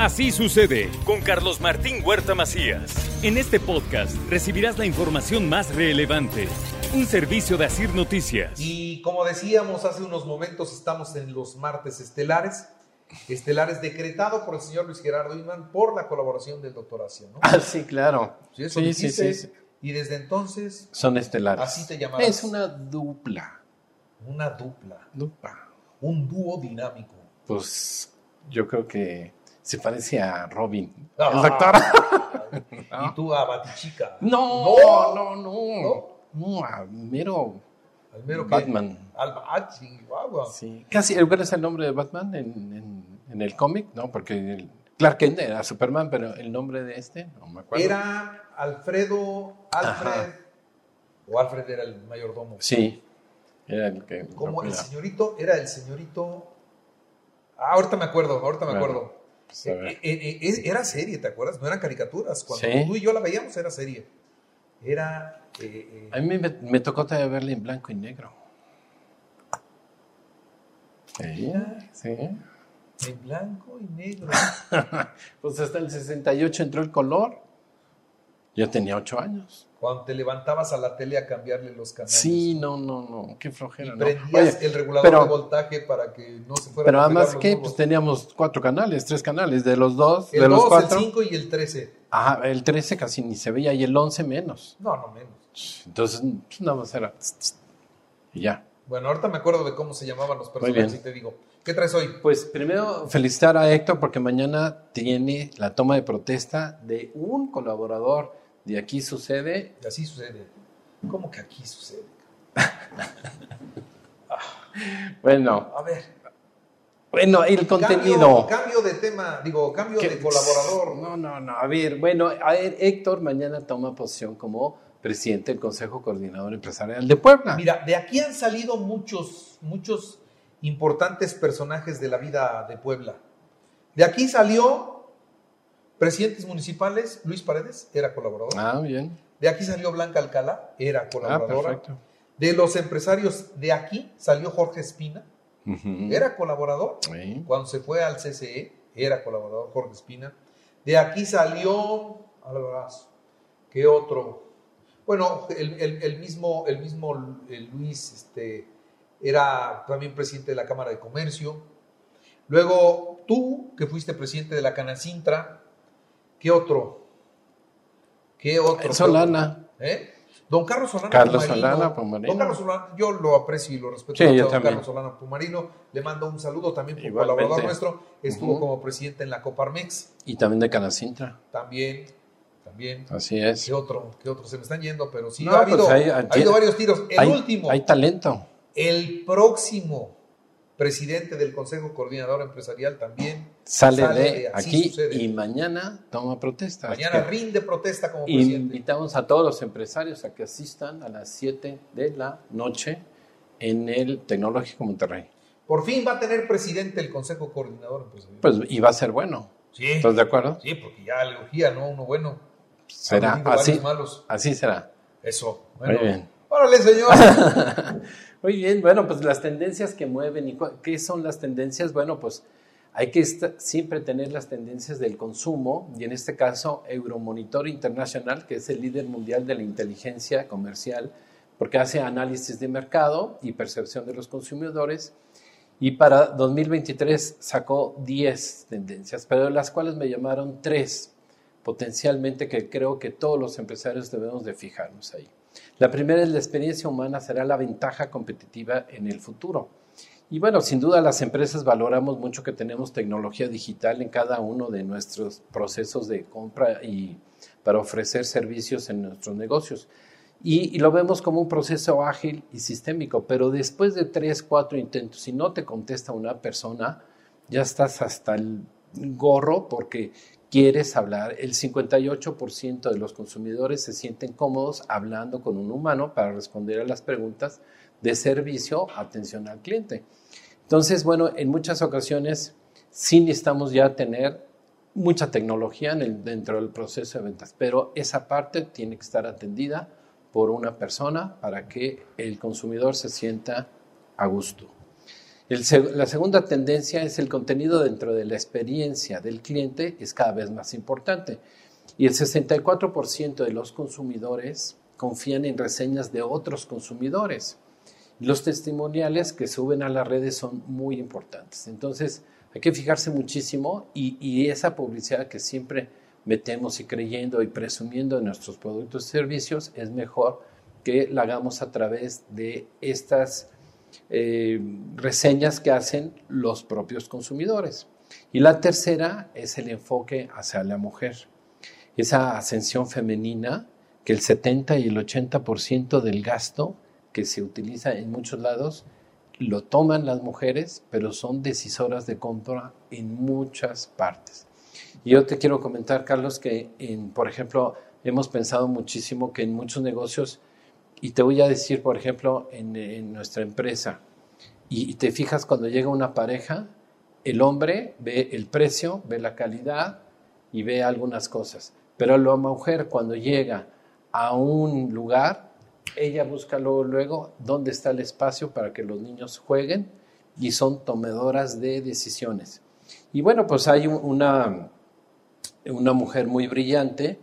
Así sucede con Carlos Martín Huerta Macías. En este podcast recibirás la información más relevante. Un servicio de Asir Noticias. Y como decíamos hace unos momentos, estamos en los martes estelares. Estelares decretado por el señor Luis Gerardo Iman por la colaboración del doctor Asia, ¿no? Ah, sí, claro. Sí, eso sí, sí, dijiste, sí, sí. Y desde entonces, Son estelares. Así te llamarás. Es una dupla. una dupla, Dupla. un dúo dinámico. Pues yo creo que se parece a Robin. Ah. El doctor. Y tú a Batichica. No, no, no. No, a mero Al mero que- Batman. Al ah, Chihuahua. Sí. Casi, ¿cuál es el nombre de Batman en, en- en el cómic? No, porque el Clark Kent era Superman, pero el nombre de este, no me acuerdo. Era Alfredo, Alfred, Ajá. o Alfred era el mayordomo. Sí, era el que... Como el señorito, era el señorito. Ah, ahorita me acuerdo, ahorita me Bueno, acuerdo. Pues, a ver. Eh, eh, eh, era serie, ¿te acuerdas? No eran caricaturas. Cuando Sí. tú y yo la veíamos, era serie. Era. eh, eh, A mí me, me tocó todavía verla en blanco y negro. Sí, sí. en blanco y negro. Pues hasta el 68 entró el color. Yo tenía 8 años. Cuando te levantabas a la tele a cambiarle los canales. Sí, no, no, no, qué Y flojera, ¿no? prendías Oye, el regulador pero- de voltaje para que no se fuera Pero a además que pues teníamos cuatro canales, tres canales, de los dos, El de los 2, el cuatro. 5 y el 13. Ajá, el 13 casi ni se veía y el 11 menos. No, no menos. Entonces, pues, nada más era y ya. Bueno, ahorita me acuerdo de cómo se llamaban los personajes y te digo. ¿Qué traes hoy? Pues primero felicitar a Héctor porque mañana tiene la toma de protesta de un colaborador de Aquí Sucede. Y así sucede. ¿Cómo que aquí sucede? Bueno, A ver. bueno, el contenido. Cambio, cambio de tema, digo, cambio ¿Qué? de colaborador. No, no, no. A ver, bueno, a ver, Héctor mañana toma posición como presidente del Consejo Coordinador Empresarial de Puebla. Mira, de aquí han salido muchos, muchos importantes personajes de la vida de Puebla. De aquí salió presidentes municipales, Luis Paredes, era colaborador. Ah, bien. De aquí salió Blanca Alcalá, era Ah, colaboradora. perfecto. de los empresarios de aquí salió Jorge Espina, era colaborador. Sí. Cuando se fue al CCE, era colaborador Jorge Espina. De aquí salió, ¿qué otro? Bueno, el, el- el mismo, el mismo eh, Luis este, era también presidente de la Cámara de Comercio. Luego tú, que fuiste presidente de la Canacintra, ¿qué otro? ¿Qué otro? Solana. ¿Eh? Don Carlos Solana Carlos Pumarino. Solana Pumarino. Don Carlos Solana, yo lo aprecio y lo respeto Sí, mucho yo a don también. Carlos Solana Pumarino. Le mando un saludo también por Igualmente. colaborador nuestro. Estuvo como presidente en la Coparmex. Y también de Canacintra. También, también. Así es. ¿Qué otro? ¿Qué otro? Se me están yendo, pero sí, No, ha, habido, pues hay- ha habido varios tiros. El hay, último, Hay talento. el próximo presidente del Consejo Coordinador Empresarial también Sale, Sale de aquí Sucede. y mañana toma protesta. mañana rinde protesta como presidente. Invitamos a todos los empresarios a que asistan a las 7 de la noche en el Tecnológico Monterrey. Por fin va a tener presidente el Consejo Coordinador Empresarial. Pues, y va a ser bueno. sí, ¿Estás de acuerdo? sí, porque ya elegía, ¿no? Uno bueno. Será así. malos. Así será. Eso. Muy Bueno. bien. Órale, señor. Muy bien, bueno, pues las tendencias que mueven y qué son las tendencias, bueno, pues hay que siempre tener las tendencias del consumo y en este caso Euromonitor Internacional, que es el líder mundial de la inteligencia comercial, porque hace análisis de mercado y percepción de los consumidores y para 2023 sacó 10 tendencias, pero de las cuales me llamaron tres potencialmente que creo que todos los empresarios debemos de fijarnos ahí. La primera es la experiencia humana será la ventaja competitiva en el futuro. Y bueno, sin duda las empresas valoramos mucho que tenemos tecnología digital en cada uno de nuestros procesos de compra y para ofrecer servicios en nuestros negocios. Y, lo vemos como un proceso ágil y sistémico, pero después de tres, cuatro intentos, si no te contesta una persona, ya estás hasta el gorro porque quieres hablar. El 58% de los consumidores se sienten cómodos hablando con un humano para responder a las preguntas de servicio, atención al cliente. Entonces, bueno, en muchas ocasiones sí necesitamos ya tener mucha tecnología dentro del proceso de ventas, pero esa parte tiene que estar atendida por una persona para que el consumidor se sienta a gusto. la segunda tendencia es el contenido dentro de la experiencia del cliente es cada vez más importante y el 64% de los consumidores confían en reseñas de otros consumidores. Los testimoniales que suben a las redes son muy importantes. Entonces, hay que fijarse muchísimo y, esa publicidad que siempre metemos y creyendo y presumiendo de nuestros productos y servicios es mejor que la hagamos a través de estas eh, reseñas que hacen los propios consumidores. Y la tercera es el enfoque hacia la mujer. Esa ascensión femenina que el 70 y el 80% del gasto que se utiliza en muchos lados lo toman las mujeres, pero son decisoras de compra en muchas partes. Y yo te quiero comentar, Carlos, que, en, por ejemplo, hemos pensado muchísimo que en muchos negocios, y te voy a decir, por ejemplo, en, nuestra empresa, y, te fijas cuando llega una pareja, el hombre ve el precio, ve la calidad y ve algunas cosas, pero la mujer cuando llega a un lugar, ella busca luego, dónde está el espacio para que los niños jueguen y son tomadoras de decisiones. Y bueno, pues hay una, una mujer muy brillante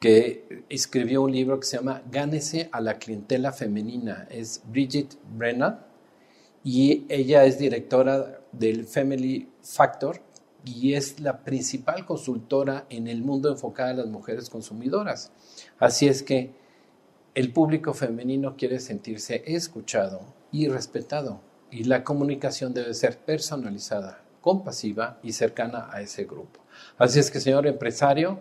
que escribió un libro que se llama Gánese a la clientela femenina. Es Bridget Brennan y ella es directora del Family Factor y es la principal consultora en el mundo enfocada a las mujeres consumidoras. Así es que el público femenino quiere sentirse escuchado y respetado y la comunicación debe ser personalizada, compasiva y cercana a ese grupo. Así es que, señor empresario,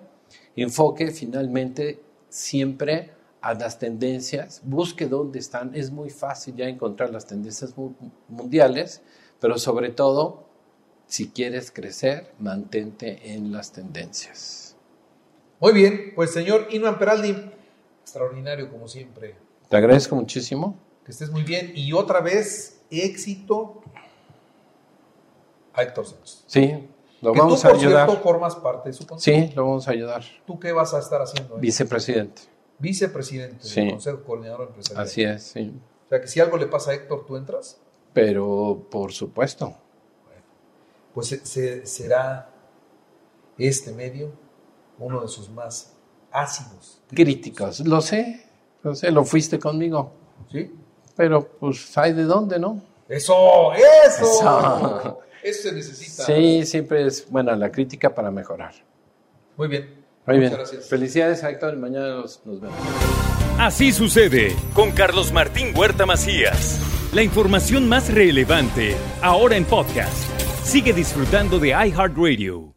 enfoque finalmente siempre a las tendencias, busque dónde están. Es muy fácil ya encontrar las tendencias mundiales, pero sobre todo, si quieres crecer, mantente en las tendencias. Muy bien, pues señor Inuan Peraldi, extraordinario como siempre. Te agradezco muchísimo. Que estés muy bien y otra vez éxito a Héctor Santos. Sí, lo vamos a ayudar. Cierto, formas parte de su consejo. Sí, lo vamos a ayudar. ¿Tú qué vas a estar haciendo? Vicepresidente. Vicepresidente del Consejo Coordinador Empresarial. Así es, sí. O sea que si algo le pasa a Héctor, ¿tú entras? Pero por supuesto. Bueno, pues será este medio uno de sus más ácidos. Críticos, lo sé, lo sé, lo fuiste conmigo. Sí. Pero pues hay de dónde, ¿no? Eso, eso. Eso, se necesita. Sí, siempre es buena la crítica para mejorar. Muy bien. Muy bien. Gracias. Felicidades, Héctor. Mañana nos, nos vemos. Así sucede con Carlos Martín Huerta Macías. La información más relevante ahora en podcast. Sigue disfrutando de iHeartRadio.